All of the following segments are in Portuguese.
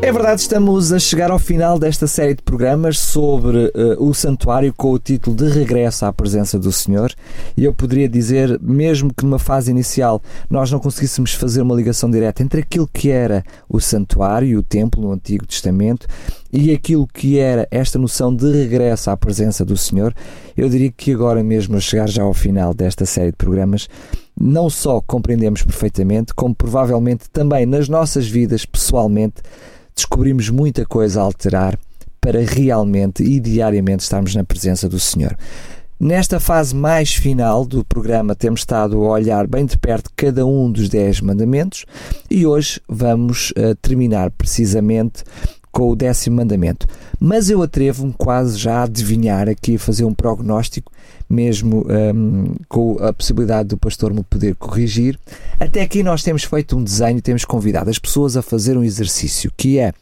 É verdade, estamos a chegar ao final desta série de programas sobre uh, o santuário com o título de Regresso à Presença do Senhor. E eu poderia dizer, mesmo que numa fase inicial nós não conseguíssemos fazer uma ligação direta entre aquilo que era o santuário e o templo no Antigo Testamento e aquilo que era esta noção de regresso à presença do Senhor, eu diria que agora mesmo, a chegar já ao final desta série de programas, não só compreendemos perfeitamente, como provavelmente também nas nossas vidas pessoalmente descobrimos muita coisa a alterar para realmente e diariamente estarmos na presença do Senhor. Nesta fase mais final do programa, temos estado a olhar bem de perto cada um dos Dez Mandamentos e hoje vamos uh, terminar precisamente com o décimo mandamento. Mas eu atrevo-me quase já a adivinhar aqui, a fazer um prognóstico, mesmo um, com a possibilidade do pastor me poder corrigir. Até aqui nós temos feito um desenho, temos convidado as pessoas a fazer um exercício, que é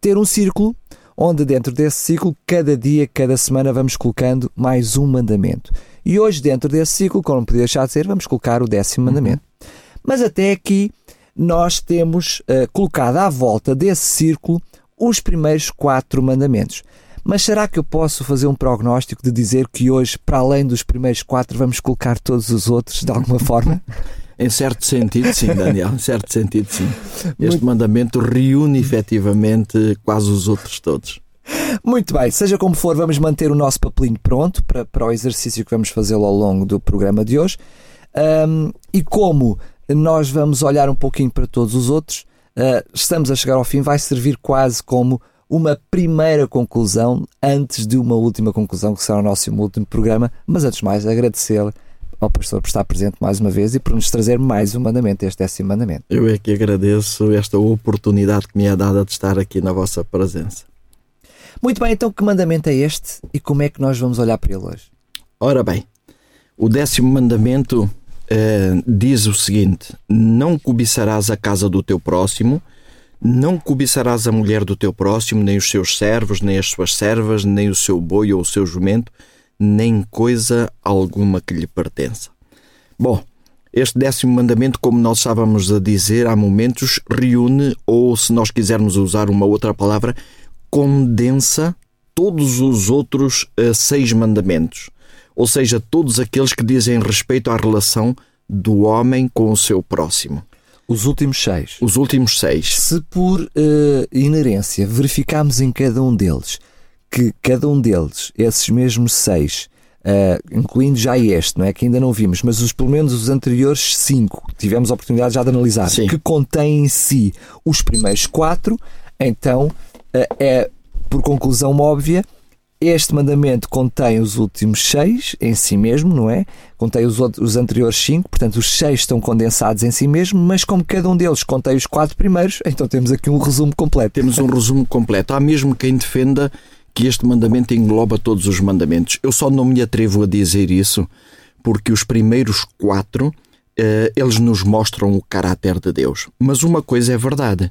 ter um círculo onde dentro desse ciclo, cada dia, cada semana, vamos colocando mais um mandamento. E hoje, dentro desse ciclo, como não podia deixar de ser, vamos colocar o décimo mandamento. Uhum. Mas até aqui, nós temos uh, colocado à volta desse círculo os primeiros quatro mandamentos. Mas será que eu posso fazer um prognóstico de dizer que hoje, para além dos primeiros quatro, vamos colocar todos os outros de alguma forma? Em certo sentido, sim, Daniel. Em certo sentido, sim. Este Muito... mandamento reúne efetivamente quase os outros todos. Muito bem, seja como for, vamos manter o nosso papelinho pronto para, para o exercício que vamos fazê-lo ao longo do programa de hoje. Um, e como nós vamos olhar um pouquinho para todos os outros, uh, estamos a chegar ao fim, vai servir quase como uma primeira conclusão antes de uma última conclusão, que será o nosso último programa. Mas antes de mais, agradecer ao pastor por estar presente mais uma vez e por nos trazer mais um mandamento, este décimo mandamento. Eu é que agradeço esta oportunidade que me é dada de estar aqui na vossa presença. Muito bem, então que mandamento é este e como é que nós vamos olhar para ele hoje? Ora bem, o décimo mandamento eh, diz o seguinte: Não cobiçarás a casa do teu próximo, não cobiçarás a mulher do teu próximo, nem os seus servos, nem as suas servas, nem o seu boi ou o seu jumento, nem coisa alguma que lhe pertença. Bom, este décimo mandamento, como nós estávamos a dizer há momentos, reúne, ou se nós quisermos usar uma outra palavra, condensa todos os outros uh, seis mandamentos. Ou seja, todos aqueles que dizem respeito à relação do homem com o seu próximo. Os últimos seis. Os últimos seis. Se por uh, inerência verificarmos em cada um deles que cada um deles, esses mesmos seis, uh, incluindo já este, não é? Que ainda não vimos, mas os, pelo menos os anteriores cinco, tivemos a oportunidade já de analisar, Sim. que contêm em si os primeiros quatro, então uh, é, por conclusão óbvia, este mandamento contém os últimos seis em si mesmo, não é? Contém os, os anteriores cinco, portanto, os seis estão condensados em si mesmo, mas como cada um deles contém os quatro primeiros, então temos aqui um resumo completo. Temos um resumo completo. Há mesmo quem defenda que este mandamento engloba todos os mandamentos. Eu só não me atrevo a dizer isso porque os primeiros quatro eh, eles nos mostram o caráter de Deus. Mas uma coisa é verdade: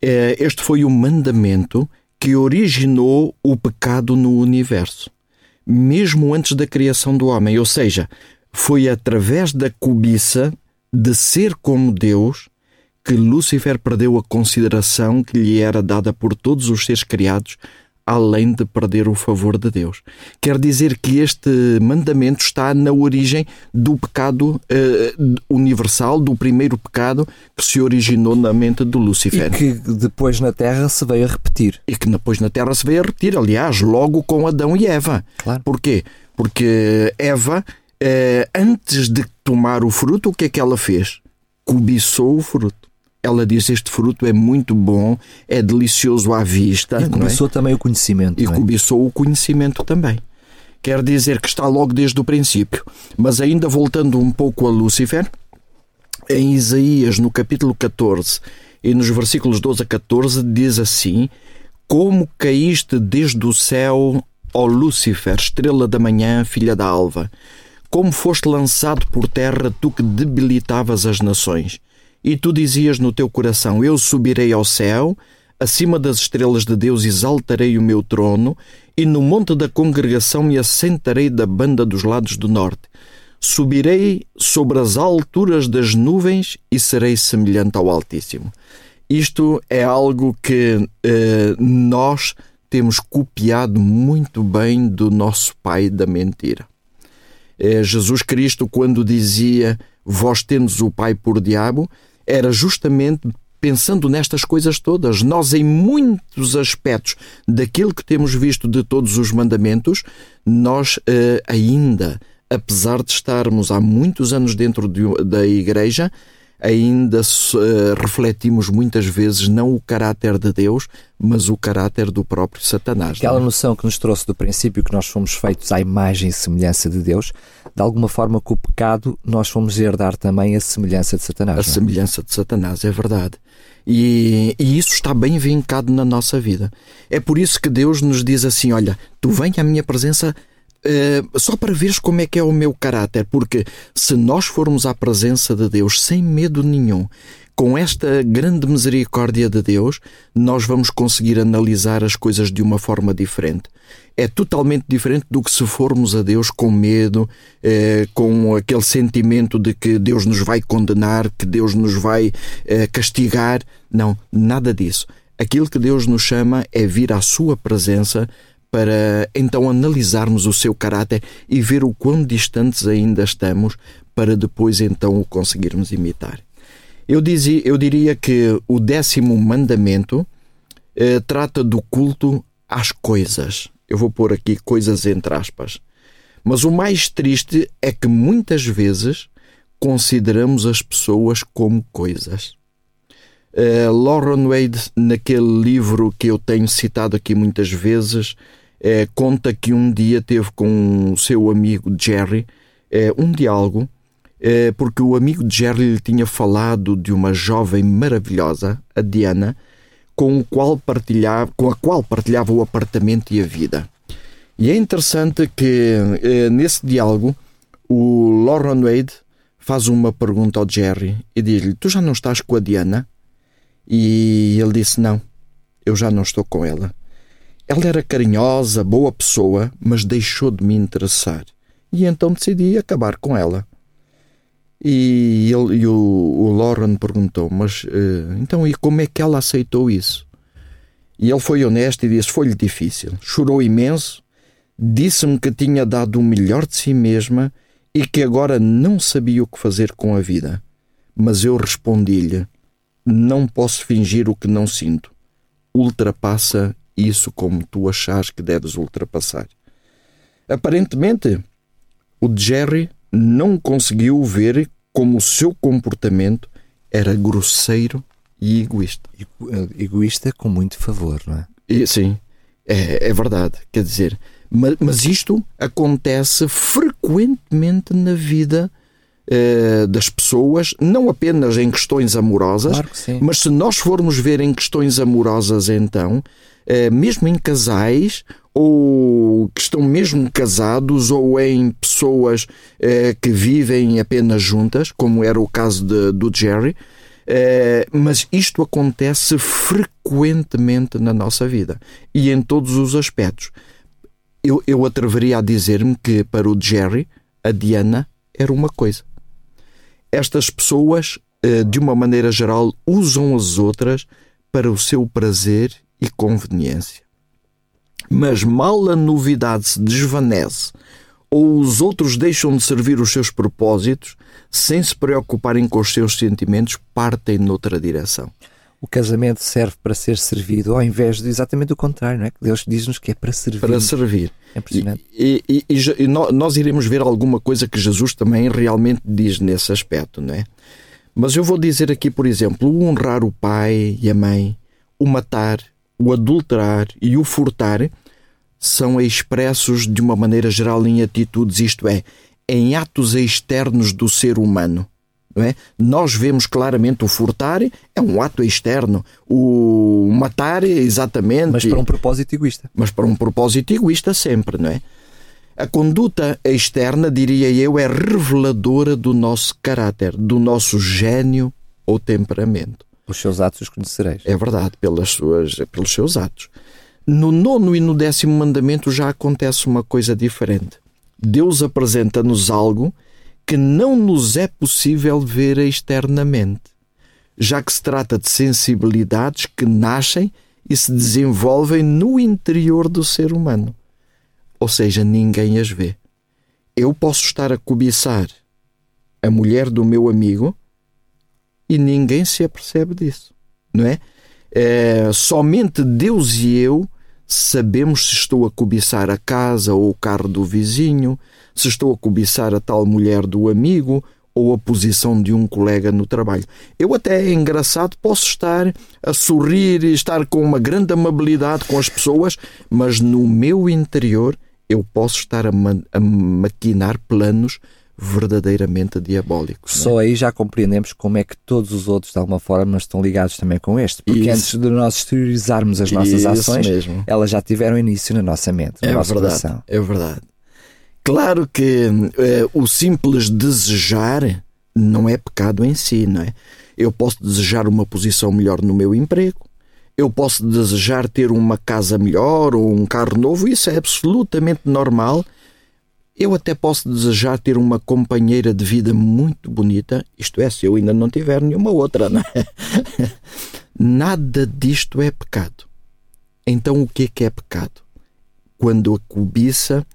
eh, este foi o mandamento que originou o pecado no universo, mesmo antes da criação do homem. Ou seja, foi através da cobiça de ser como Deus que Lúcifer perdeu a consideração que lhe era dada por todos os seres criados além de perder o favor de Deus. Quer dizer que este mandamento está na origem do pecado uh, universal, do primeiro pecado que se originou na mente do Lúcifer. E que depois na Terra se veio a repetir. E que depois na Terra se veio a repetir, aliás, logo com Adão e Eva. Claro. Porquê? Porque Eva, uh, antes de tomar o fruto, o que é que ela fez? Cobiçou o fruto ela disse: Este fruto é muito bom, é delicioso à vista. E é? cobiçou é? também o conhecimento. E é? cobiçou o conhecimento também. Quer dizer que está logo desde o princípio. Mas ainda voltando um pouco a Lúcifer, em Isaías, no capítulo 14 e nos versículos 12 a 14, diz assim: Como caíste desde o céu, ó Lúcifer, estrela da manhã, filha da alva. Como foste lançado por terra, tu que debilitavas as nações. E tu dizias no teu coração: Eu subirei ao céu, acima das estrelas de Deus exaltarei o meu trono, e no monte da congregação me assentarei da banda dos lados do norte. Subirei sobre as alturas das nuvens e serei semelhante ao Altíssimo. Isto é algo que eh, nós temos copiado muito bem do nosso pai da mentira. Eh, Jesus Cristo, quando dizia vós tendes o pai por diabo, era justamente pensando nestas coisas todas. Nós, em muitos aspectos daquilo que temos visto de todos os mandamentos, nós eh, ainda, apesar de estarmos há muitos anos dentro de, da igreja, ainda uh, refletimos muitas vezes não o caráter de Deus, mas o caráter do próprio Satanás. Aquela é? noção que nos trouxe do princípio que nós fomos feitos à imagem e semelhança de Deus, de alguma forma com o pecado nós fomos herdar também a semelhança de Satanás. A é? semelhança de Satanás, é verdade. E, e, isso está bem vincado na nossa vida. É por isso que Deus nos diz assim: Olha, tu vem à minha presença uh, só para veres como é que é o meu caráter, porque se nós formos à presença de Deus sem medo nenhum, com esta grande misericórdia de Deus, nós vamos conseguir analisar as coisas de uma forma diferente. É totalmente diferente do que se formos a Deus com medo, eh, com aquele sentimento de que Deus nos vai condenar, que Deus nos vai eh, castigar. Não, nada disso. Aquilo que Deus nos chama é vir à Sua presença para então analisarmos o seu caráter e ver o quão distantes ainda estamos para depois então o conseguirmos imitar. Eu, dizia, eu diria que o décimo mandamento eh, trata do culto às coisas. Eu vou pôr aqui coisas entre aspas. Mas o mais triste é que muitas vezes consideramos as pessoas como coisas. Uh, Lauren Wade, naquele livro que eu tenho citado aqui muitas vezes, uh, conta que um dia teve com o seu amigo Jerry uh, um diálogo eh, porque o amigo Jerry lhe tinha falado de uma jovem maravilhosa, a Diana, com, o qual partilhava, com a qual partilhava o apartamento e a vida. E é interessante que nesse diálogo o Lauren Wade faz uma pergunta ao Jerry e diz-lhe: Tu já não estás com a Diana? E ele disse: Não, eu já não estou com ela. Ela era carinhosa, boa pessoa, mas deixou de me interessar. E então decidi acabar com ela. E, ele, e o, o Lauren perguntou: Mas uh, então, e como é que ela aceitou isso? E ele foi honesto e disse: Foi-lhe difícil. Chorou imenso, disse-me que tinha dado o melhor de si mesma e que agora não sabia o que fazer com a vida. Mas eu respondi-lhe: Não posso fingir o que não sinto. Ultrapassa isso como tu achas que deves ultrapassar. Aparentemente, o Jerry não conseguiu ver como o seu comportamento era grosseiro e egoísta. Eh, egoísta com muito favor, não é? E, sim, é, é, verdade. Quer dizer, mas, mas isto acontece frequentemente na vida uh, das pessoas, não apenas em questões amorosas, claro mas se nós formos ver em questões amorosas, então, uh, mesmo em casais ou que estão mesmo casados ou em pessoas eh, que vivem apenas juntas, como era o caso de, do Jerry, eh, mas isto acontece frequentemente na nossa vida e em todos os aspectos. Eu, eu atreveria a dizer-me que para o Jerry, a Diana era uma coisa. Estas pessoas, eh, de uma maneira geral, usam as outras para o seu prazer e conveniência mas mal a novidade se desvanece ou os outros deixam de servir os seus propósitos, sem se preocuparem com os seus sentimentos, partem noutra direção. O casamento serve para ser servido, ao invés de exatamente o contrário, não é? Deus diz-nos que é para servir. Para servir. É impressionante. E, e, e, e, nós iremos ver alguma coisa que Jesus também realmente diz nesse aspecto, não é? Mas eu vou dizer aqui, por exemplo, o honrar o pai e a mãe, o matar, o adulterar e o furtar são expressos de uma maneira geral em atitudes, isto é, em atos externos do ser humano. É? Nós vemos claramente o furtar é um ato externo, o matar exatamente. Mas para um propósito egoísta. Mas para um propósito egoísta sempre, não é? A conduta externa, diria eu, é reveladora do nosso caráter, do nosso gênio ou temperamento. Os seus atos os conhecereis. É verdade, pelas suas, pelos seus atos. No nono e no décimo mandamento já acontece uma coisa diferente. Deus apresenta-nos algo que não nos é possível ver externamente, já que se trata de sensibilidades que nascem e se desenvolvem no interior do ser humano. Ou seja, ninguém as vê. Eu posso estar a cobiçar a mulher do meu amigo e ninguém se apercebe disso, não é? é somente Deus e eu sabemos se estou a cobiçar a casa ou o carro do vizinho, se estou a cobiçar a tal mulher do amigo ou a posição de um colega no trabalho. Eu até é engraçado, posso estar a sorrir e estar com uma grande amabilidade com as pessoas, mas no meu interior eu posso estar a, ma a maquinar planos verdadeiramente diabólicos. É? Só é? aí já compreendemos como é que todos os outros, de alguma forma, estão ligados também com este. Porque Isso. antes de nós exteriorizarmos as nossas Isso ações, mesmo. elas já tiveram início na nossa mente, no é nosso verdade, coração. É verdade. Claro que eh, o simples desejar não é pecado em si, não é? Eu posso desejar uma posição melhor no meu emprego, eu posso desejar ter uma casa melhor ou um carro novo, isso é absolutamente normal eu até posso desejar ter uma companheira de vida muito bonita, isto é, se eu ainda não tiver nenhuma outra, não é? Nada disto é pecado. Então, o que é que é pecado? Quando a cobiça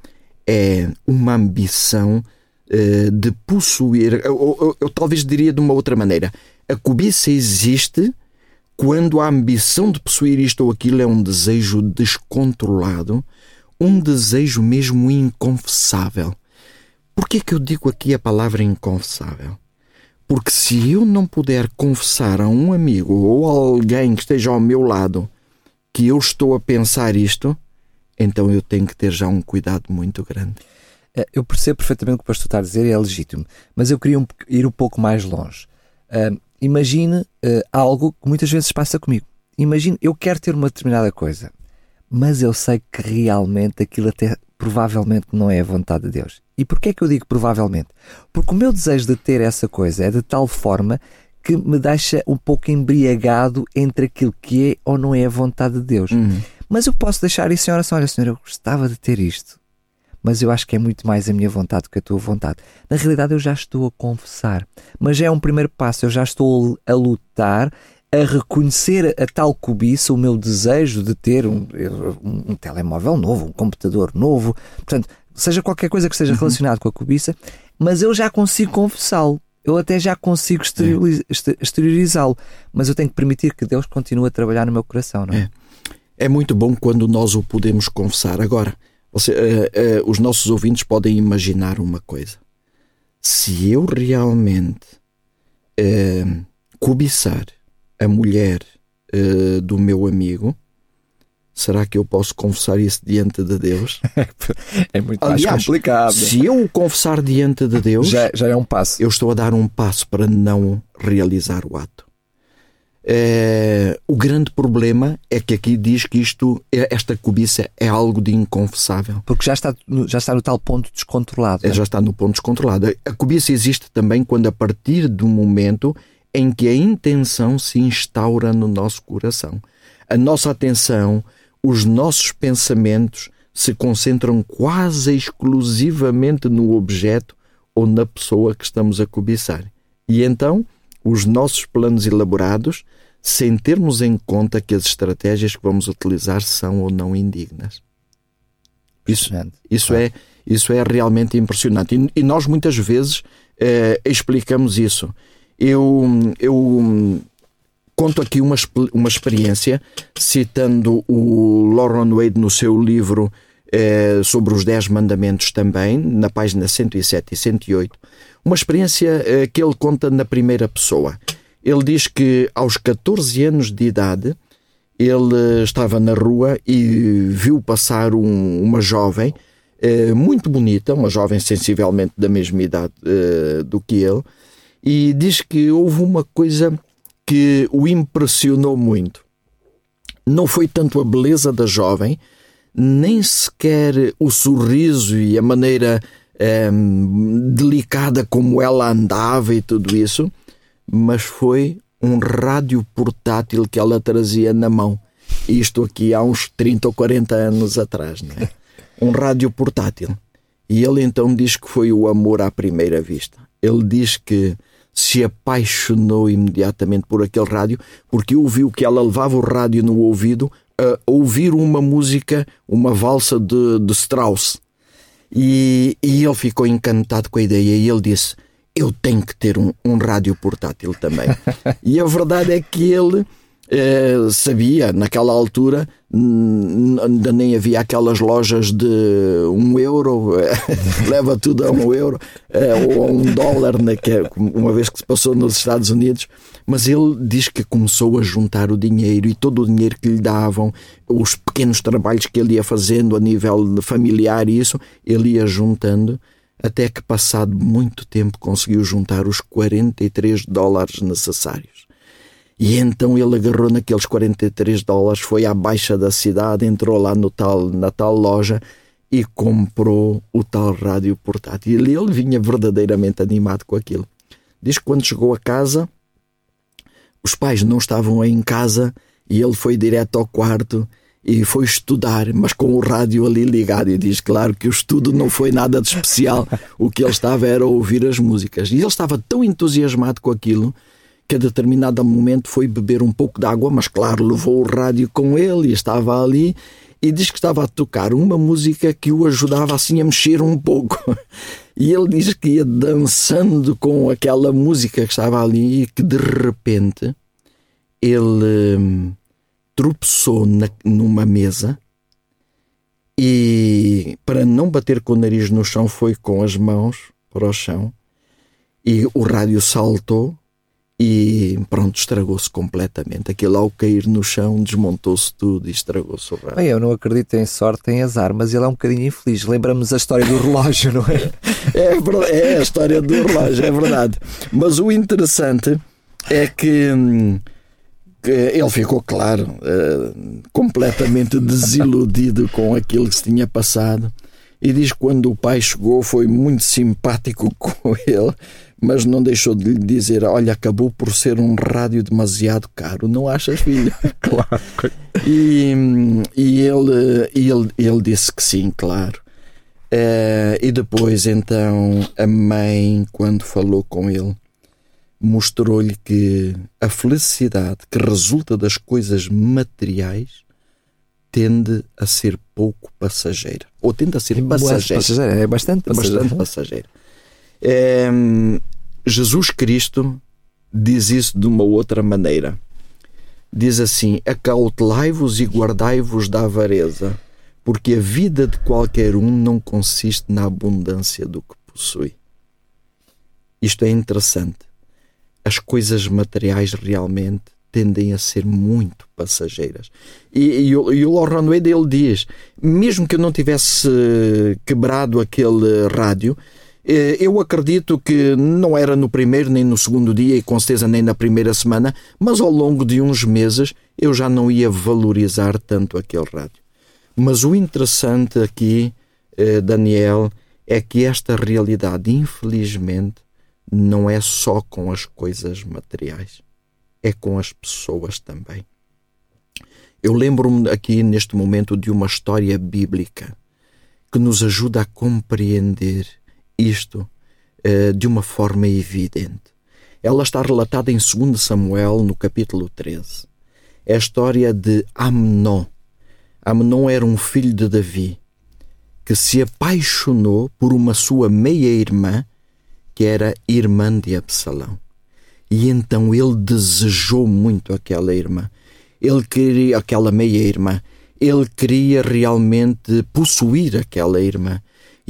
é uma ambição uh, de possuir, eu, talvez diria de uma outra maneira: a cobiça existe quando a ambição de possuir isto ou aquilo é um desejo descontrolado um desejo mesmo inconfessável. Por que é que eu digo aqui a palavra inconfessável? Porque se eu não puder confessar a um amigo ou a alguém que esteja ao meu lado que eu estou a pensar isto, então eu tenho que ter já um cuidado muito grande. É, eu percebo perfeitamente o que o pastor está a dizer, é legítimo, mas eu queria ir um pouco mais longe. Uh, imagine uh, algo que muitas vezes passa comigo. Imagine, eu quero ter uma determinada coisa mas eu sei que realmente aquilo até provavelmente não é a vontade de Deus. E porquê é que eu digo provavelmente? Porque o meu desejo de ter essa coisa é de tal forma que me deixa um pouco embriagado entre aquilo que é ou não é a vontade de Deus. Uhum. Mas eu posso deixar isso em oração. Olha, Senhor, eu gostava de ter isto, mas eu acho que é muito mais a minha vontade do que a tua vontade. Na realidade, eu já estou a confessar, mas é um primeiro passo. Eu já estou a lutar a reconhecer a tal cobiça, o meu desejo de ter um, um, um telemóvel novo, um computador novo, portanto, seja qualquer coisa que esteja uhum. relacionado com a cobiça, mas eu já consigo confessá-lo. Eu até já consigo exteriorizá-lo, mas eu tenho que permitir que Deus continue a trabalhar no meu coração, não é? É, é muito bom quando nós o podemos confessar. Agora, você, uh, uh, os nossos ouvintes podem imaginar uma coisa. Se eu realmente uh, cobiçar a mulher do meu amigo, será que eu posso confessar isso diante de Deus? é muito Aliás, mais complicado. Se eu o confessar diante de Deus, já, já é um passo. Eu estou a dar um passo para não realizar o ato. É, o grande problema é que aqui diz que isto, é, esta cobiça é algo de inconfessável. Porque já está, já está no tal ponto descontrolado. É, já está no ponto descontrolado. A cobiça existe também quando, a partir do momento em que a intenção se instaura no nosso coração. A nossa atenção, os nossos pensamentos se concentram quase exclusivamente no objeto ou na pessoa que estamos a cobiçar. E então, os nossos planos elaborados, sem termos em conta que as estratégias que vamos utilizar são ou não indignas. Isso, isso, é, isso é realmente impressionante. E, e nós muitas vezes eh, explicamos isso eu, eu conto aqui uma, uma experiência, citando o Lauren Wade no seu livro eh, sobre os Dez Mandamentos também, na página 107 e 108, uma experiência eh, que ele conta na primeira pessoa. Ele diz que aos 14 anos de idade ele estava na rua e viu passar um, uma jovem eh, muito bonita, uma jovem sensivelmente da mesma idade eh, do que ele, e diz que houve uma coisa que o impressionou muito. Não foi tanto a beleza da jovem, nem sequer o sorriso e a maneira ehm, delicada como ela andava e tudo isso, mas foi um rádio portátil que ela trazia na mão. Isto aqui há uns 30 ou 40 anos atrás, não é? Um rádio portátil. E ele então diz que foi o amor à primeira vista. Ele diz que se apaixonou imediatamente por aquele rádio, porque ouviu que ela levava o rádio no ouvido a ouvir uma música, uma valsa de, de Strauss. E, e ele ficou encantado com a ideia e ele disse: Eu tenho que ter um, um rádio portátil também. e a verdade é que ele eh, sabia, naquela altura, ainda nem havia aquelas lojas de um euro, leva tudo a um euro, eh, ou a um dólar, né, que é uma vez que se passou nos Estados Unidos. Mas ele diz que começou a juntar o dinheiro e todo o dinheiro que lhe davam, os pequenos trabalhos que ele ia fazendo a nível familiar e isso, ele ia juntando até que, passado muito tempo, conseguiu juntar os 43 dólares necessários. E então ele agarrou naqueles 43 dólares, foi à baixa da cidade, entrou lá no tal, na tal loja e comprou o tal rádio portátil. E ele vinha verdadeiramente animado com aquilo. Diz que quando chegou a casa, os pais não estavam em casa e ele foi direto ao quarto e foi estudar, mas com o rádio ali ligado. E diz, claro, que o estudo não foi nada de especial. O que ele estava era ouvir as músicas. E ele estava tão entusiasmado com aquilo que a determinado momento foi beber um pouco de água, mas claro, levou o rádio com ele e estava ali e diz que estava a tocar uma música que o ajudava assim a mexer um pouco. E ele diz que ia dançando com aquela música que estava ali e que de repente ele hum, tropeçou na, numa mesa e para não bater com o nariz no chão foi com as mãos para o chão e o rádio saltou e pronto, estragou-se completamente. Aquilo ao cair no chão desmontou-se tudo e estragou-se o rádio. Bem, eu não acredito em sorte, em azar, mas ele é um bocadinho infeliz. Lembramos a história do relógio, não é? é, é a história do relógio, é verdade. Mas o interessante é que, hum, que ele ficou, claro, uh, completamente desiludido com aquilo que se tinha passado. E diz que quando o pai chegou foi muito simpático com ele mas não deixou de lhe dizer: Olha, acabou por ser um rádio demasiado caro, não achas, filho? claro. E, e ele, ele, ele disse que sim, claro. Uh, e depois, então, a mãe, quando falou com ele, mostrou-lhe que a felicidade que resulta das coisas materiais tende a ser pouco passageira. Ou tende a ser passageira. passageira. É bastante passageira. Bastante passageira. É, Jesus Cristo diz isso de uma outra maneira. Diz assim: Acautelai-vos e guardai-vos da avareza, porque a vida de qualquer um não consiste na abundância do que possui. Isto é interessante. As coisas materiais realmente tendem a ser muito passageiras. E, e, e o Laurent Wade ele diz: mesmo que eu não tivesse quebrado aquele rádio, eh, eu acredito que não era no primeiro nem no segundo dia e com certeza nem na primeira semana, mas ao longo de uns meses eu já não ia valorizar tanto aquele rádio. Mas o interessante aqui, eh, Daniel, é que esta realidade, infelizmente, não é só com as coisas materiais, é com as pessoas também. Eu lembro-me aqui neste momento de uma história bíblica que nos ajuda a compreender isto uh, de uma forma evidente. Ela está relatada em 2 Samuel, no capítulo 13. É a história de Amnon. Amnon era um filho de Davi que se apaixonou por uma sua meia-irmã, que era irmã de Absalão. E então ele desejou muito aquela irmã. Ele queria aquela meia-irmã. Ele queria realmente possuir aquela irmã.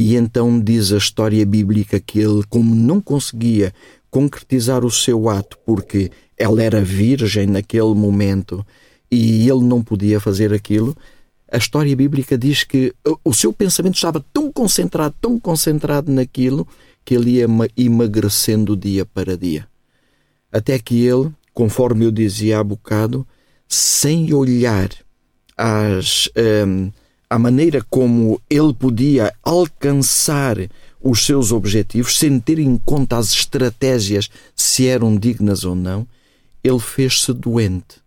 E então diz a história bíblica que ele, como não conseguia concretizar o seu ato porque ela era virgem naquele momento e ele não podia fazer aquilo, a história bíblica diz que o seu pensamento estava tão concentrado, tão concentrado naquilo, que ele ia emagrecendo dia para dia. Até que ele, conforme eu dizia há bocado, sem olhar às, um, a maneira como ele podia alcançar os seus objetivos sem ter em conta as estratégias se eram dignas ou não, ele fez-se doente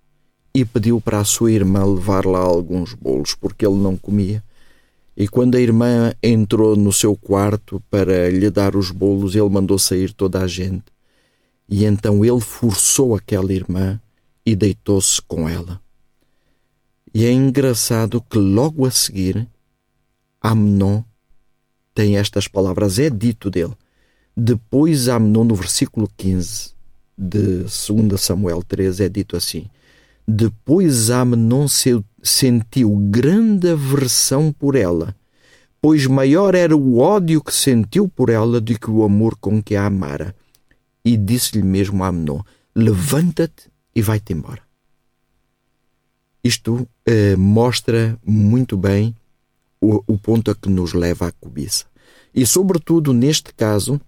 e pediu para a sua irmã levar lá alguns bolos, porque ele não comia. E quando a irmã entrou no seu quarto para lhe dar os bolos, ele mandou sair toda a gente. E então ele forçou aquela irmã e deitou-se com ela. E é engraçado que logo a seguir, Amnon tem estas palavras, é dito dele. Depois, Amnon, no versículo 15 de 2 Samuel 13, é dito assim: Depois Amnon sentiu grande aversão por ela, pois maior era o ódio que sentiu por ela do que o amor com que a amara. E disse-lhe mesmo a Amnon: Levanta-te e vai-te embora. Isto eh, mostra muito bem o, o ponto a que nos leva à cobiça. E, sobretudo, neste caso,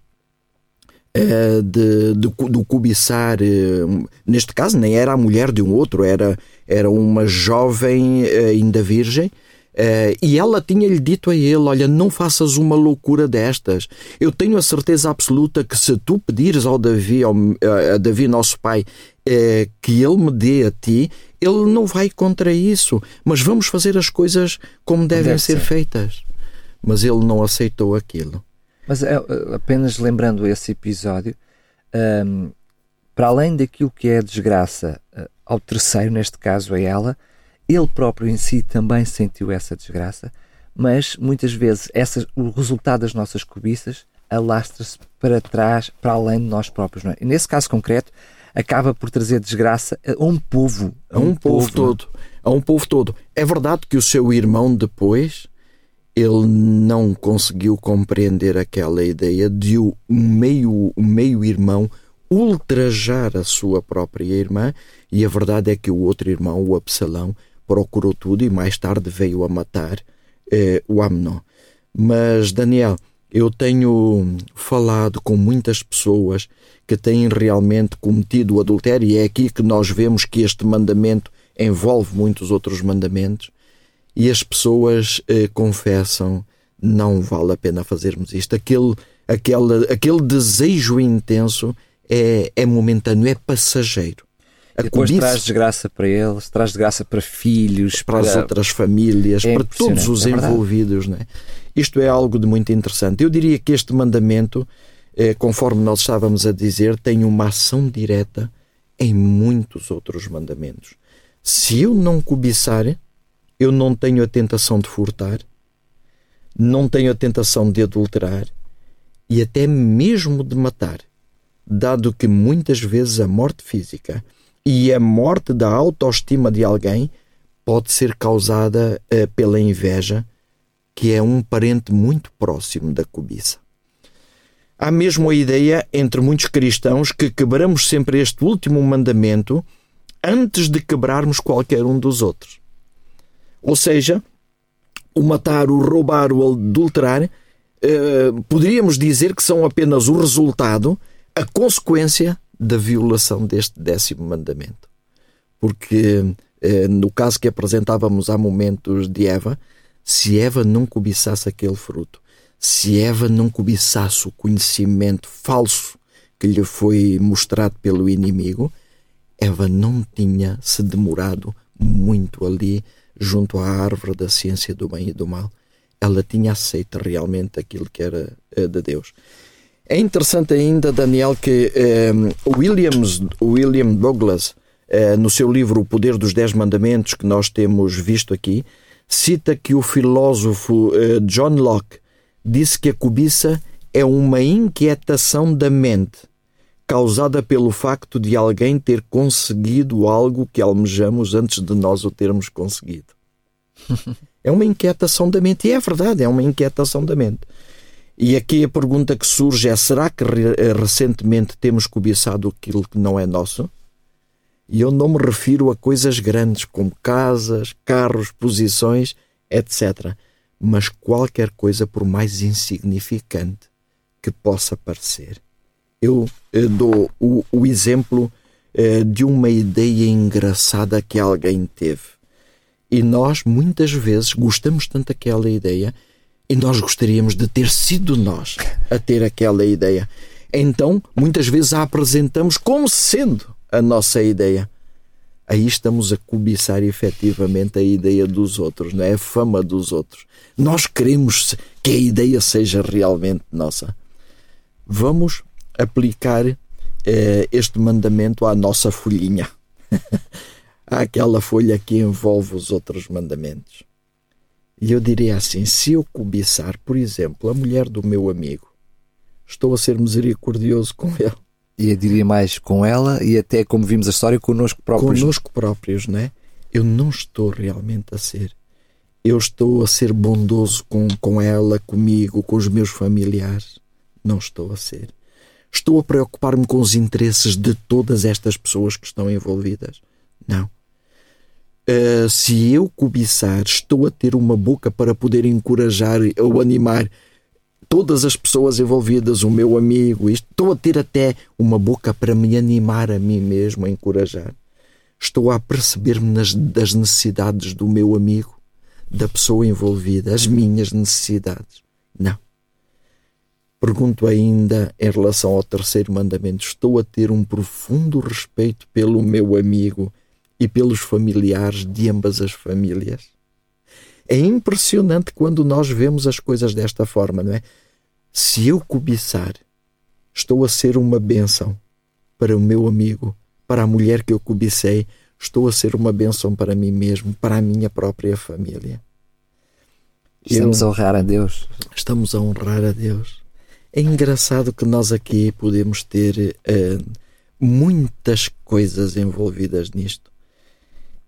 eh, de, de, do cobiçar, eh, neste caso nem era a mulher de um outro, era, era uma jovem ainda virgem, e ela tinha-lhe dito a ele: Olha, não faças uma loucura destas. Eu tenho a certeza absoluta que se tu pedires ao Davi, ao, a Davi, nosso pai, uh, que ele me dê a ti, ele não vai contra isso. Mas vamos fazer as coisas como devem Deve ser, ser, feitas. Mas ele não aceitou aquilo. Mas é, apenas lembrando esse episódio, um, para além daquilo que é a desgraça ao terceiro, neste caso a ela ele próprio em si também sentiu essa desgraça, mas muitas vezes essa, o resultado das nossas cobiças alastra-se para trás, para além de nós próprios. É? E nesse caso concreto, acaba por trazer desgraça a um povo. A um, um povo, povo todo. A um povo todo. É verdade que o seu irmão depois ele não conseguiu compreender aquela ideia de o meio, o meio irmão ultrajar a sua própria irmã e a verdade é que o outro irmão, o Absalão, procurou tudo e mais tarde veio a matar eh, o Amnon. Mas, Daniel, eu tenho falado com muitas pessoas que têm realmente cometido o adultério, e é aqui que nós vemos que este mandamento envolve muitos outros mandamentos, e as pessoas eh, confessam: não vale a pena fazermos isto. Aquele, aquele, aquele desejo intenso é, é momentâneo, é passageiro a depois cobiça. traz desgraça para eles, traz desgraça para filhos, para, para as outras famílias, é para todos os é envolvidos. Né? Isto é algo de muito interessante. Eu diria que este mandamento, eh, conforme nós estávamos a dizer, tem uma ação direta em muitos outros mandamentos. Se eu não cobiçar, eu não tenho a tentação de furtar, não tenho a tentação de adulterar e até mesmo de matar, dado que muitas vezes a morte física e a morte da autoestima de alguém pode ser causada uh, pela inveja, que é um parente muito próximo da cobiça. Há mesmo a ideia entre muitos cristãos que quebramos sempre este último mandamento antes de quebrarmos qualquer um dos outros. Ou seja, o matar, o roubar, o adulterar, eh, poderíamos dizer que são apenas o resultado, a consequência da violação deste décimo mandamento. Porque, eh, no caso que apresentávamos há momentos de Eva, se Eva não cobiçasse aquele fruto, se Eva não cobiçasse o conhecimento falso que lhe foi mostrado pelo inimigo, Eva não tinha se demorado muito ali junto à árvore da ciência do bem e do mal. Ela tinha aceito realmente aquilo que era eh, de Deus. É interessante ainda, Daniel, que eh, Williams, William Douglas, eh, no seu livro O Poder dos Dez Mandamentos, que nós temos visto aqui, cita que o filósofo eh, John Locke disse que a cobiça é uma inquietação da mente causada pelo facto de alguém ter conseguido algo que almejamos antes de nós o termos conseguido. é uma inquietação da mente, e é verdade, é uma inquietação da mente. E aqui a pergunta que surge é: será que recentemente temos cobiçado aquilo que não é nosso? E eu não me refiro a coisas grandes como casas, carros, posições, etc. Mas qualquer coisa, por mais insignificante que possa parecer. Eu eh, dou o, o exemplo eh, de uma ideia engraçada que alguém teve. E nós, muitas vezes, gostamos tanto daquela ideia e nós gostaríamos de ter sido nós a ter aquela ideia. Então, muitas vezes a apresentamos como sendo a nossa ideia, aí estamos a cobiçar efetivamente a ideia dos outros, não é? A fama dos outros. Nós queremos que a ideia seja realmente nossa. Vamos aplicar eh, este mandamento à nossa folhinha, àquela folha que envolve os outros mandamentos. E eu diria assim: se eu cobiçar, por exemplo, a mulher do meu amigo, estou a ser misericordioso com ele. E eu diria mais com ela e até, como vimos a história, connosco próprios. Connosco próprios, não é? Eu não estou realmente a ser. Eu estou a ser bondoso com, com ela, comigo, com os meus familiares. Não estou a ser. Estou a preocupar-me com os interesses de todas estas pessoas que estão envolvidas. Não. Uh, se eu cobiçar, estou a ter uma boca para poder encorajar ou animar todas as pessoas envolvidas, o meu amigo, estou a ter até uma boca para me animar a mim mesmo, a encorajar. Estou a perceber-me das necessidades do meu amigo, da pessoa envolvida, as minhas necessidades. Não. Pergunto ainda em relação ao terceiro mandamento: estou a ter um profundo respeito pelo meu amigo e pelos familiares de ambas as famílias? É impressionante quando nós vemos as coisas desta forma, não é? Se eu cobiçar, estou a ser uma bênção para o meu amigo, para a mulher que eu cobicei, estou a ser uma bênção para mim mesmo, para a minha própria família. Estamos eu, a honrar a Deus. Estamos a honrar a Deus. É engraçado que nós aqui podemos ter uh, muitas coisas envolvidas nisto.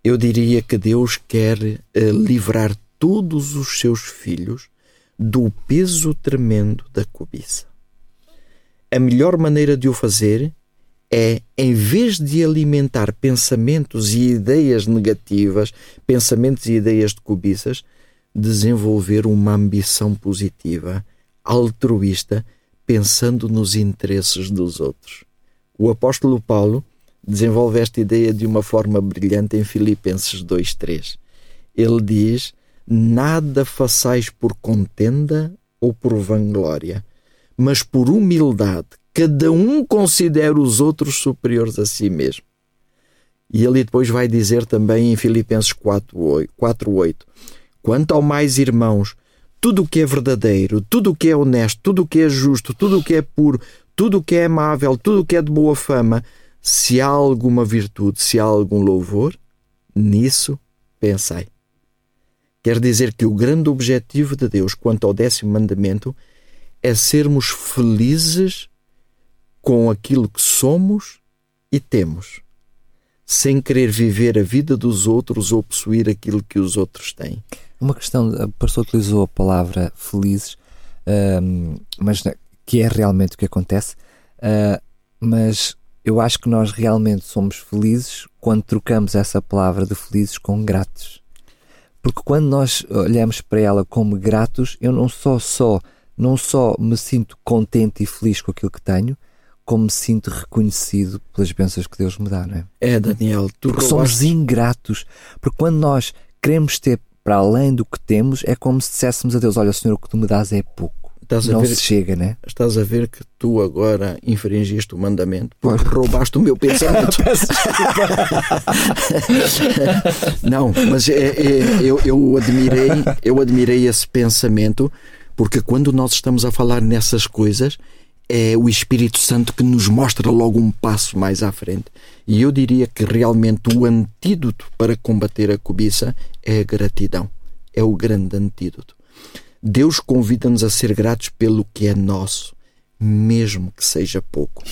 Eu diria que Deus quer uh, livrar todos os seus filhos do peso tremendo da cobiça. A melhor maneira de o fazer é, em vez de alimentar pensamentos e ideias negativas, pensamentos e ideias de cobiças, desenvolver uma ambição positiva, altruísta, pensando nos interesses dos outros. O apóstolo Paulo desenvolve esta ideia de uma forma brilhante em Filipenses 2:3. Ele diz: Nada façais por contenda ou por vanglória, mas por humildade, cada um considera os outros superiores a si mesmo. E ele depois vai dizer também em Filipenses 4:8, Quanto ao mais irmãos, tudo o que é verdadeiro, tudo o que é honesto, tudo o que é justo, tudo o que é puro, tudo o que é amável, tudo o que é de boa fama, se há alguma virtude, se há algum louvor, nisso pensai. Quer dizer que o grande objetivo de Deus quanto ao décimo mandamento é sermos felizes com aquilo que somos e temos, sem querer viver a vida dos outros ou possuir aquilo que os outros têm. Uma questão, o pastor utilizou a palavra felizes, uh, mas que é realmente o que acontece, uh, mas eu acho que nós realmente somos felizes quando trocamos essa palavra de felizes com gratos. Porque quando nós olhamos para ela como gratos, eu não só só não só me sinto contente e feliz com aquilo que tenho, como me sinto reconhecido pelas bênçãos que Deus me dá, não é? É, Daniel, tu porque somos ingratos. Porque quando nós queremos ter para além do que temos, é como se disséssemos a Deus: Olha, Senhor, o que tu me dás é pouco. Estás não ver, se chega, né? Estás a ver que tu agora infringiste o mandamento porque roubaste o meu pensamento. não, mas é, é, eu, eu, admirei, eu admirei esse pensamento porque quando nós estamos a falar nessas coisas é o Espírito Santo que nos mostra logo um passo mais à frente. E eu diria que realmente o antídoto para combater a cobiça é a gratidão. É o grande antídoto. Deus convida-nos a ser gratos pelo que é nosso, mesmo que seja pouco.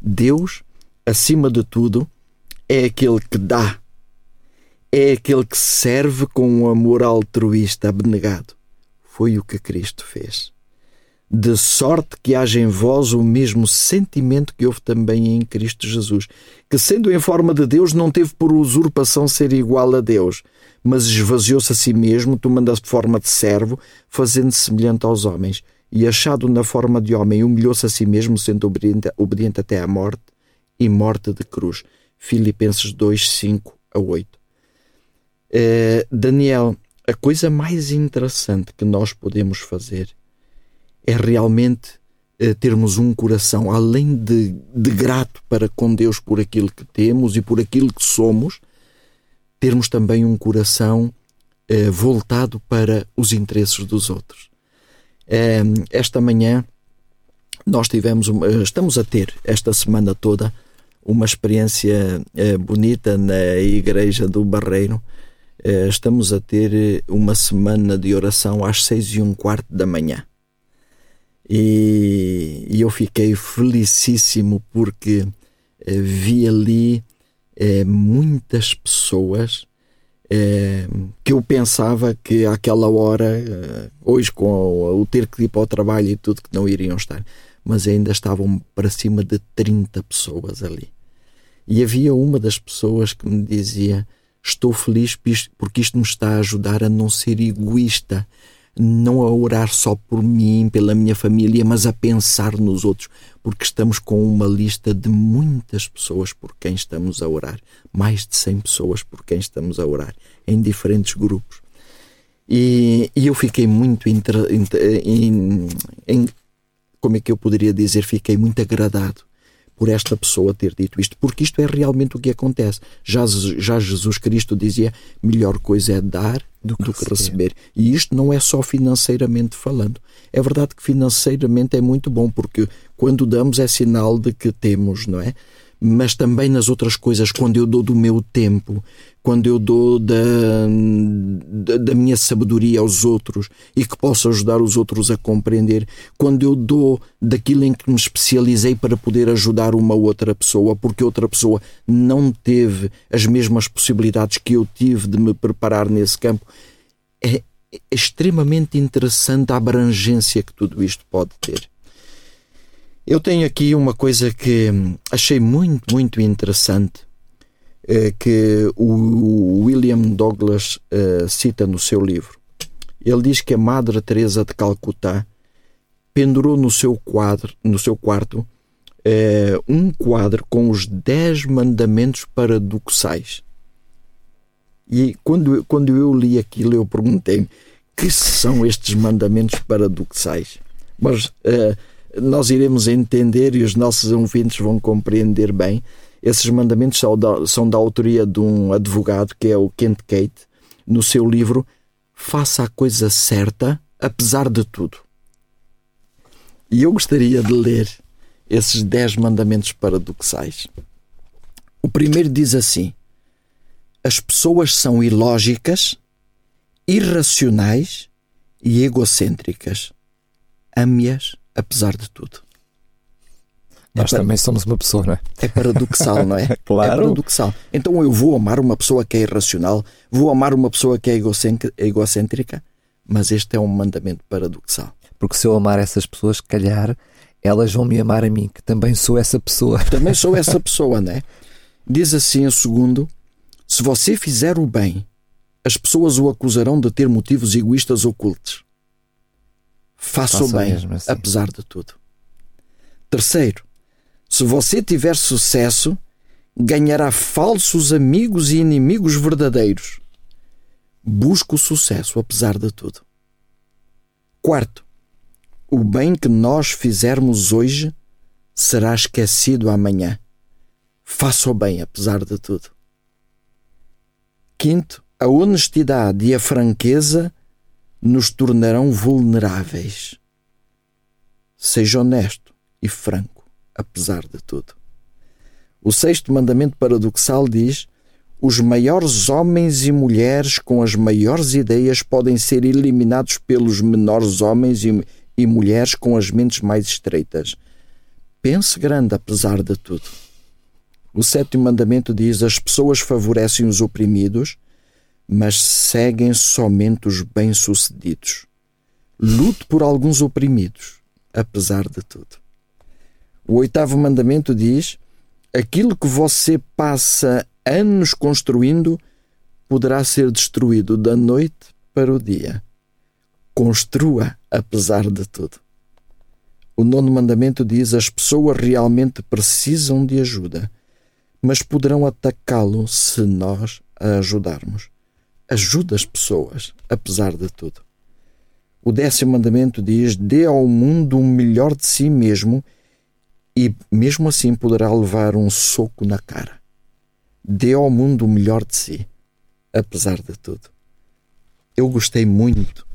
Deus, acima de tudo, é aquele que dá, é aquele que serve com um amor altruísta abnegado. Foi o que Cristo fez de sorte que haja em vós o mesmo sentimento que houve também em Cristo Jesus, que sendo em forma de Deus não teve por usurpação ser igual a Deus, mas esvaziou-se a si mesmo, tomando-se de forma de servo, fazendo-se semelhante aos homens, e achado na forma de homem, humilhou-se a si mesmo, sendo obediente, obediente até à morte, e morte de cruz. Filipenses 2, 5 a 8. Eh, Daniel, a coisa mais interessante que nós podemos fazer é realmente eh, termos um coração, além de, de grato para com Deus por aquilo que temos e por aquilo que somos, termos também um coração eh, voltado para os interesses dos outros. Eh, esta manhã nós tivemos, estamos a ter esta semana toda uma experiência bonita na igreja do Barreiro. estamos a ter uma semana de oração às seis e um quarto da manhã. E, e eu fiquei felicíssimo porque eh, vi ali eh, muitas pessoas eh, que eu pensava que àquela hora, eh, hoje com o, o, ter que ir para o trabalho e tudo, que não iriam estar, mas ainda estavam para cima de 30 pessoas ali. E havia uma das pessoas que me dizia: Estou feliz porque isto me está a ajudar a não ser egoísta não a orar só por mim, pela minha família, mas a pensar nos outros, porque estamos com uma lista de muitas pessoas por quem estamos a orar, mais de 100 pessoas por quem estamos a orar, em diferentes grupos. E, e eu fiquei muito, inter, inter, in, in, como é que eu poderia dizer, fiquei muito agradado por esta pessoa ter dito isto, porque isto é realmente o que acontece. Já, já Jesus Cristo dizia: melhor coisa é dar do que, do que receber. E isto não é só financeiramente falando. É verdade que financeiramente é muito bom, porque quando damos é sinal de que temos, não é? Mas também nas outras coisas, quando eu dou do meu tempo, quando eu dou da, da, da, minha sabedoria aos outros e que posso ajudar os outros a compreender, quando eu dou daquilo em que me especializei para poder ajudar uma outra pessoa, porque outra pessoa não teve as mesmas possibilidades que eu tive de me preparar nesse campo, é, é extremamente interessante a abrangência que tudo isto pode ter. Eu tenho aqui uma coisa que achei muito, muito interessante eh, que o William Douglas eh, cita no seu livro. Ele diz que a Madre Teresa de Calcutá pendurou no seu quadro, no seu quarto, eh, um quadro com os dez mandamentos paradoxais. E quando, quando eu li aquilo, eu perguntei-me que são estes mandamentos paradoxais. Mas uh, nós iremos entender e os nossos ouvintes vão compreender bem esses mandamentos são da, são da autoria de um advogado que é o Kent Kate, no seu livro Faça a Coisa Certa, apesar de tudo. E eu gostaria de ler esses dez mandamentos paradoxais. O primeiro diz assim: As pessoas são ilógicas, irracionais e egocêntricas. Ame-as apesar de tudo. Nós é também somos uma pessoa, não é? É paradoxal, não é? claro. É paradoxal. Então eu vou amar uma pessoa que é irracional, vou amar uma pessoa que é egocêntrica, mas este é um mandamento paradoxal. Porque se eu amar essas pessoas, se calhar elas vão me amar a mim, que também sou essa pessoa. Também sou essa pessoa, não é? Diz assim o segundo: se você fizer o bem, as pessoas o acusarão de ter motivos egoístas ocultos. Faça o bem, assim. apesar de tudo. Terceiro, se você tiver sucesso, ganhará falsos amigos e inimigos verdadeiros. Busque o sucesso apesar de tudo. Quarto, o bem que nós fizermos hoje será esquecido amanhã. Faça o bem apesar de tudo. Quinto, a honestidade e a franqueza nos tornarão vulneráveis. Seja honesto e franco apesar de tudo. O sexto mandamento paradoxal diz: os maiores homens e mulheres com as maiores ideias podem ser eliminados pelos menores homens e, e mulheres com as mentes mais estreitas. Pense grande, apesar de tudo. O sétimo mandamento diz: as pessoas favorecem os oprimidos, mas seguem somente os bem-sucedidos. Lute por alguns oprimidos, apesar de tudo. O oitavo mandamento diz: aquilo que você passa anos construindo poderá ser destruído da noite para o dia. Construa apesar de tudo. O nono mandamento diz: as pessoas realmente precisam de ajuda, mas poderão atacá-lo se nós a ajudarmos. Ajuda as pessoas, apesar de tudo. O décimo mandamento diz: dê ao mundo o melhor de si mesmo e mesmo assim poderá levar um soco na cara. Dê ao mundo o melhor de si, apesar de tudo. Eu gostei muito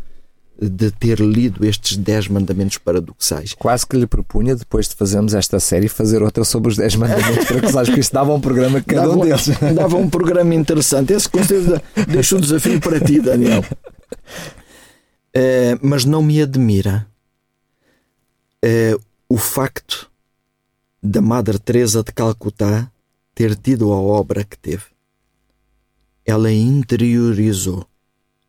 de ter lido estes 10 mandamentos paradoxais. Quase que lhe propunha, depois de fazermos esta série, fazer outra sobre os 10 mandamentos paradoxais, porque isso dava um programa cada dava, um deles. Dava um programa interessante. Esse certeza deixo o desafio para ti, Daniel. Uh, mas não me admira uh, o facto da Madre Teresa de Calcutá ter tido a obra que teve. Ela interiorizou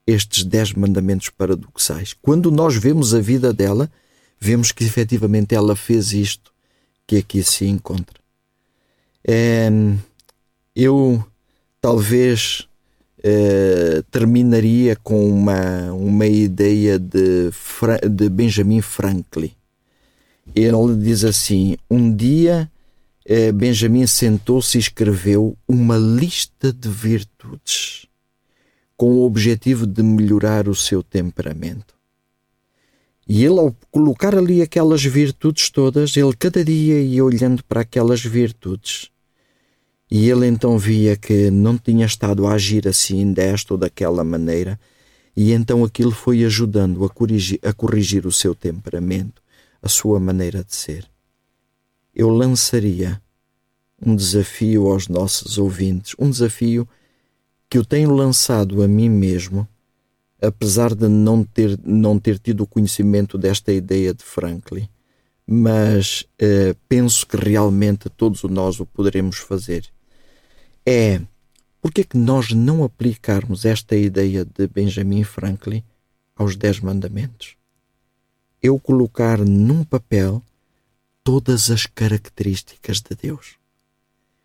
estes dez mandamentos paradoxais. Quando nós vemos a vida dela, vemos que efetivamente ela fez isto que aqui se encontra. É, eu talvez é, terminaria com uma, uma ideia de, de Benjamin Franklin. Ele diz assim: Um dia é, Benjamin sentou-se e escreveu uma lista de virtudes com o objetivo de melhorar o seu temperamento. E ele, ao colocar ali aquelas virtudes todas, ele cada dia ia olhando para aquelas virtudes. E ele então via que não tinha estado a agir assim, desta ou daquela maneira, e então aquilo foi ajudando a corrigir, a corrigir o seu temperamento, a sua maneira de ser. Eu lançaria um desafio aos nossos ouvintes, um desafio que eu tenho lançado a mim mesmo, apesar de não ter, não ter tido conhecimento desta ideia de Franklin, mas uh, penso que realmente todos nós o poderemos fazer. É porque é que nós não aplicarmos esta ideia de Benjamin Franklin aos Dez Mandamentos? Eu colocar num papel todas as características de Deus.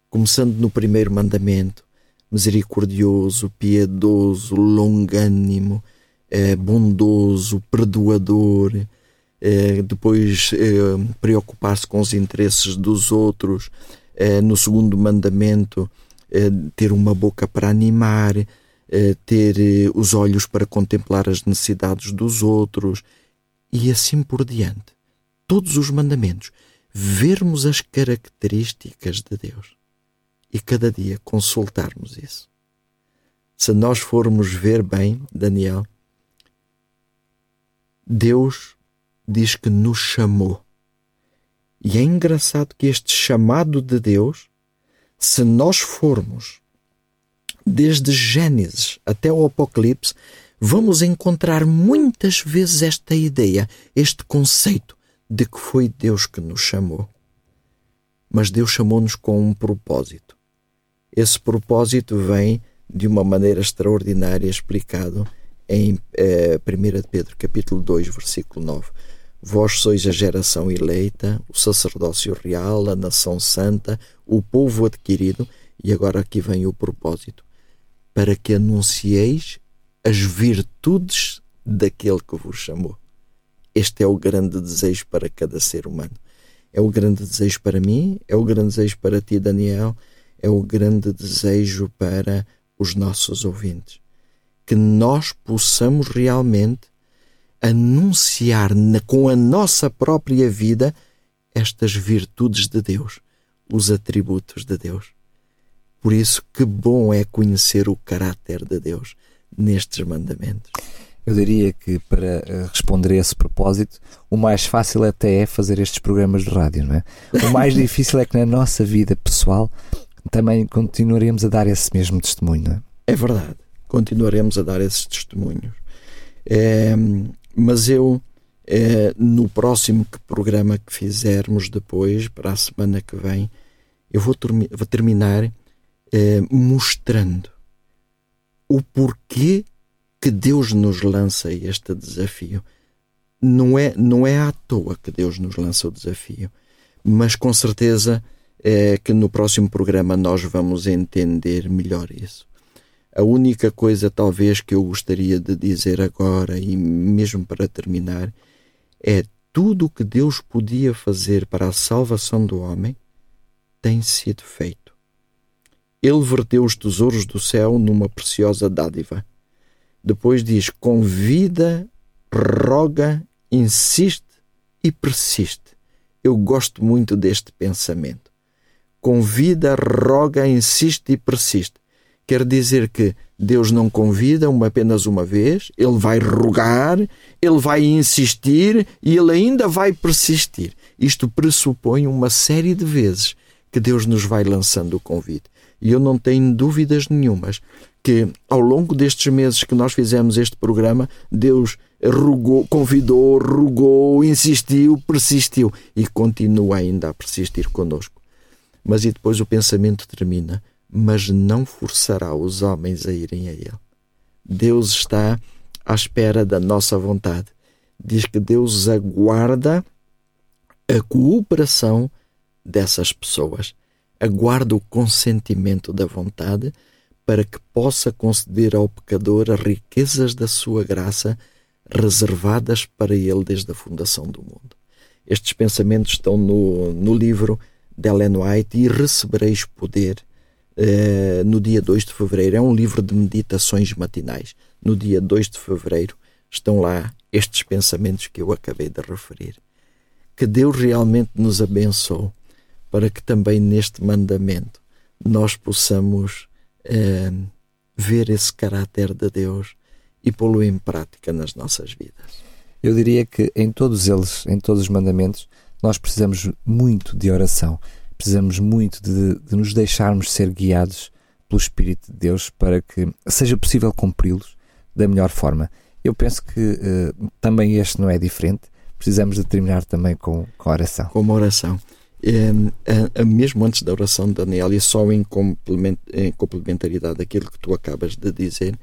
Começando no primeiro mandamento, misericordioso, piedoso, longânimo, eh, bondoso, perdoador, eh, depois eh, preocupar-se com os interesses dos outros, eh, no segundo mandamento, eh, ter uma boca para animar, ter os olhos para contemplar as necessidades dos outros e assim por diante. Todos os mandamentos, vermos as características de Deus e cada dia consultarmos isso. Se nós formos ver bem, Daniel, Deus diz que nos chamou. E é engraçado que este chamado de Deus, se nós formos desde Gênesis até o Apocalipse, vamos encontrar muitas vezes esta ideia, este conceito de que foi Deus que nos chamou. Mas Deus chamou-nos com um propósito. Esse propósito vem de uma maneira extraordinária explicado em eh, 1 Pedro capítulo 2, versículo 9. Vós sois a geração eleita, o sacerdócio real, a nação santa, o povo adquirido, e agora aqui vem o propósito, para que anuncieis as virtudes daquele que vos chamou. Este é o grande desejo para cada ser humano. É o grande desejo para mim, é o grande desejo para ti, Daniel, é o grande desejo para os nossos ouvintes. Que nós possamos realmente anunciar na, com a nossa própria vida estas virtudes de Deus, os atributos de Deus. Por isso, que bom é conhecer o caráter de Deus nestes mandamentos. Eu diria que para eh, responder a esse propósito, o mais fácil até é fazer estes programas de rádio, não é? O mais difícil é que na nossa vida pessoal também continuaremos a dar esse mesmo testemunho, é? É verdade, continuaremos a dar esses testemunhos. É, mas eu, é, no próximo programa que fizermos depois, para a semana que vem, eu vou, vou terminar é, mostrando o porquê que Deus nos lança este desafio. Não é, não é à toa que Deus nos lança o desafio, mas com certeza é que no próximo programa nós vamos entender melhor isso. A única coisa, talvez, que eu gostaria de dizer agora, e mesmo para terminar, é tudo o que Deus podia fazer para a salvação do homem tem sido feito. Ele verteu os tesouros do céu numa preciosa dádiva. Depois diz: convida roga, insiste e persiste. Eu gosto muito deste pensamento. Convida, roga, insiste e persiste. Quer dizer que Deus não convida uma, apenas uma vez, ele vai rogar, ele vai insistir e ele ainda vai persistir. Isto pressupõe uma série de vezes que Deus nos vai lançando o convite. E eu não tenho dúvidas nenhumas que ao longo destes meses que nós fizemos este programa, Deus rogou, convidou, rogou, insistiu, persistiu e continua ainda a persistir conosco. Mas e depois o pensamento termina mas não forçará os homens a irem a Ele. Deus está à espera da nossa vontade. Diz que Deus aguarda a cooperação dessas pessoas, aguarda o consentimento da vontade para que possa conceder ao pecador as riquezas da sua graça reservadas para ele desde a fundação do mundo. Estes pensamentos estão no, no livro de Ellen White e recebereis poder uh, no dia 2 de fevereiro. É um livro de meditações matinais. No dia 2 de fevereiro estão lá estes pensamentos que eu acabei de referir. Que Deus realmente nos abençoe para que também neste mandamento nós possamos uh, ver esse caráter de Deus e pô-lo em prática nas nossas vidas. Eu diria que em todos eles, em todos os mandamentos, nós precisamos muito de oração precisamos muito de, de nos deixarmos ser guiados pelo Espírito de Deus para que seja possível cumpri-los da melhor forma. Eu penso que uh, também este não é diferente. Precisamos de terminar também com, com a oração. Com uma oração. É, é, mesmo antes da oração, Daniel, e só em, complement, em complementaridade daquilo que tu acabas de dizer,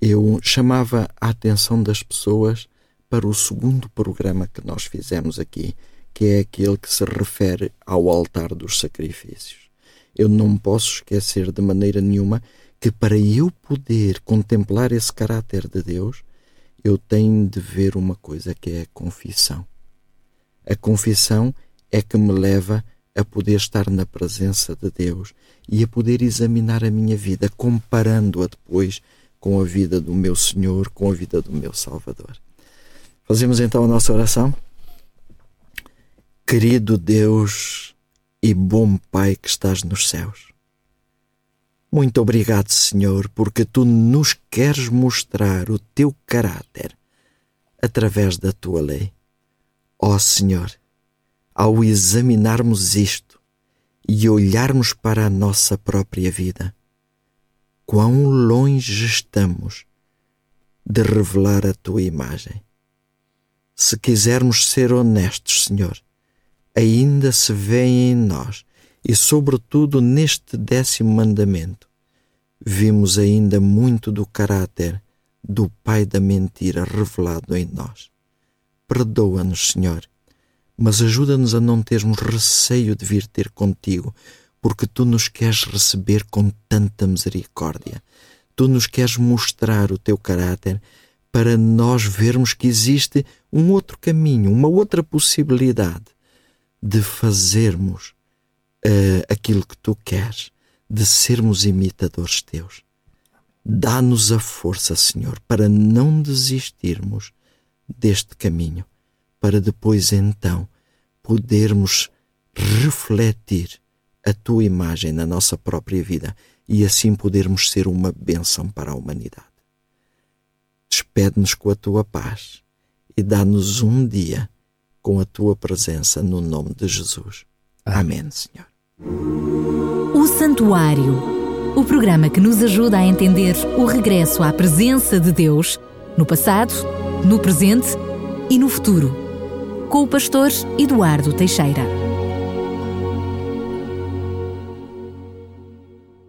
eu chamava a atenção das pessoas para o segundo programa que nós fizemos aqui, que é aquele que se refere ao altar dos sacrifícios. Eu não posso esquecer de maneira nenhuma que para eu poder contemplar esse caráter de Deus, eu tenho de ver uma coisa que é a confissão. A confissão é que me leva a poder estar na presença de Deus e a poder examinar a minha vida, comparando-a depois com a vida do meu Senhor, com a vida do meu Salvador. Fazemos então a nossa oração? Querido Deus e bom Pai que estás nos céus, muito obrigado, Senhor, porque tu nos queres mostrar o teu caráter através da tua lei. Ó oh, Senhor, ao examinarmos isto e olharmos para a nossa própria vida, quão longe estamos de revelar a tua imagem. Se quisermos ser honestos, Senhor, ainda se vêem em nós e, sobretudo, neste décimo mandamento, vimos ainda muito do caráter do pai da mentira revelado em nós. Perdoa-nos, Senhor, mas ajuda-nos a não termos receio de vir ter contigo, porque tu nos queres receber com tanta misericórdia. Tu nos queres mostrar o teu caráter para nós vermos que existe um outro caminho, uma outra possibilidade de fazermos uh, aquilo que tu queres, de sermos imitadores teus. Dá-nos a força, Senhor, para não desistirmos deste caminho, para depois então podermos refletir a tua imagem na nossa própria vida e assim podermos ser uma bênção para a humanidade. Despede-nos com a tua paz e dá-nos um dia com a tua presença no nome de Jesus. Amém, Senhor. O Santuário o programa que nos ajuda a entender o regresso à presença de Deus no passado, no presente e no futuro. Com o pastor Eduardo Teixeira.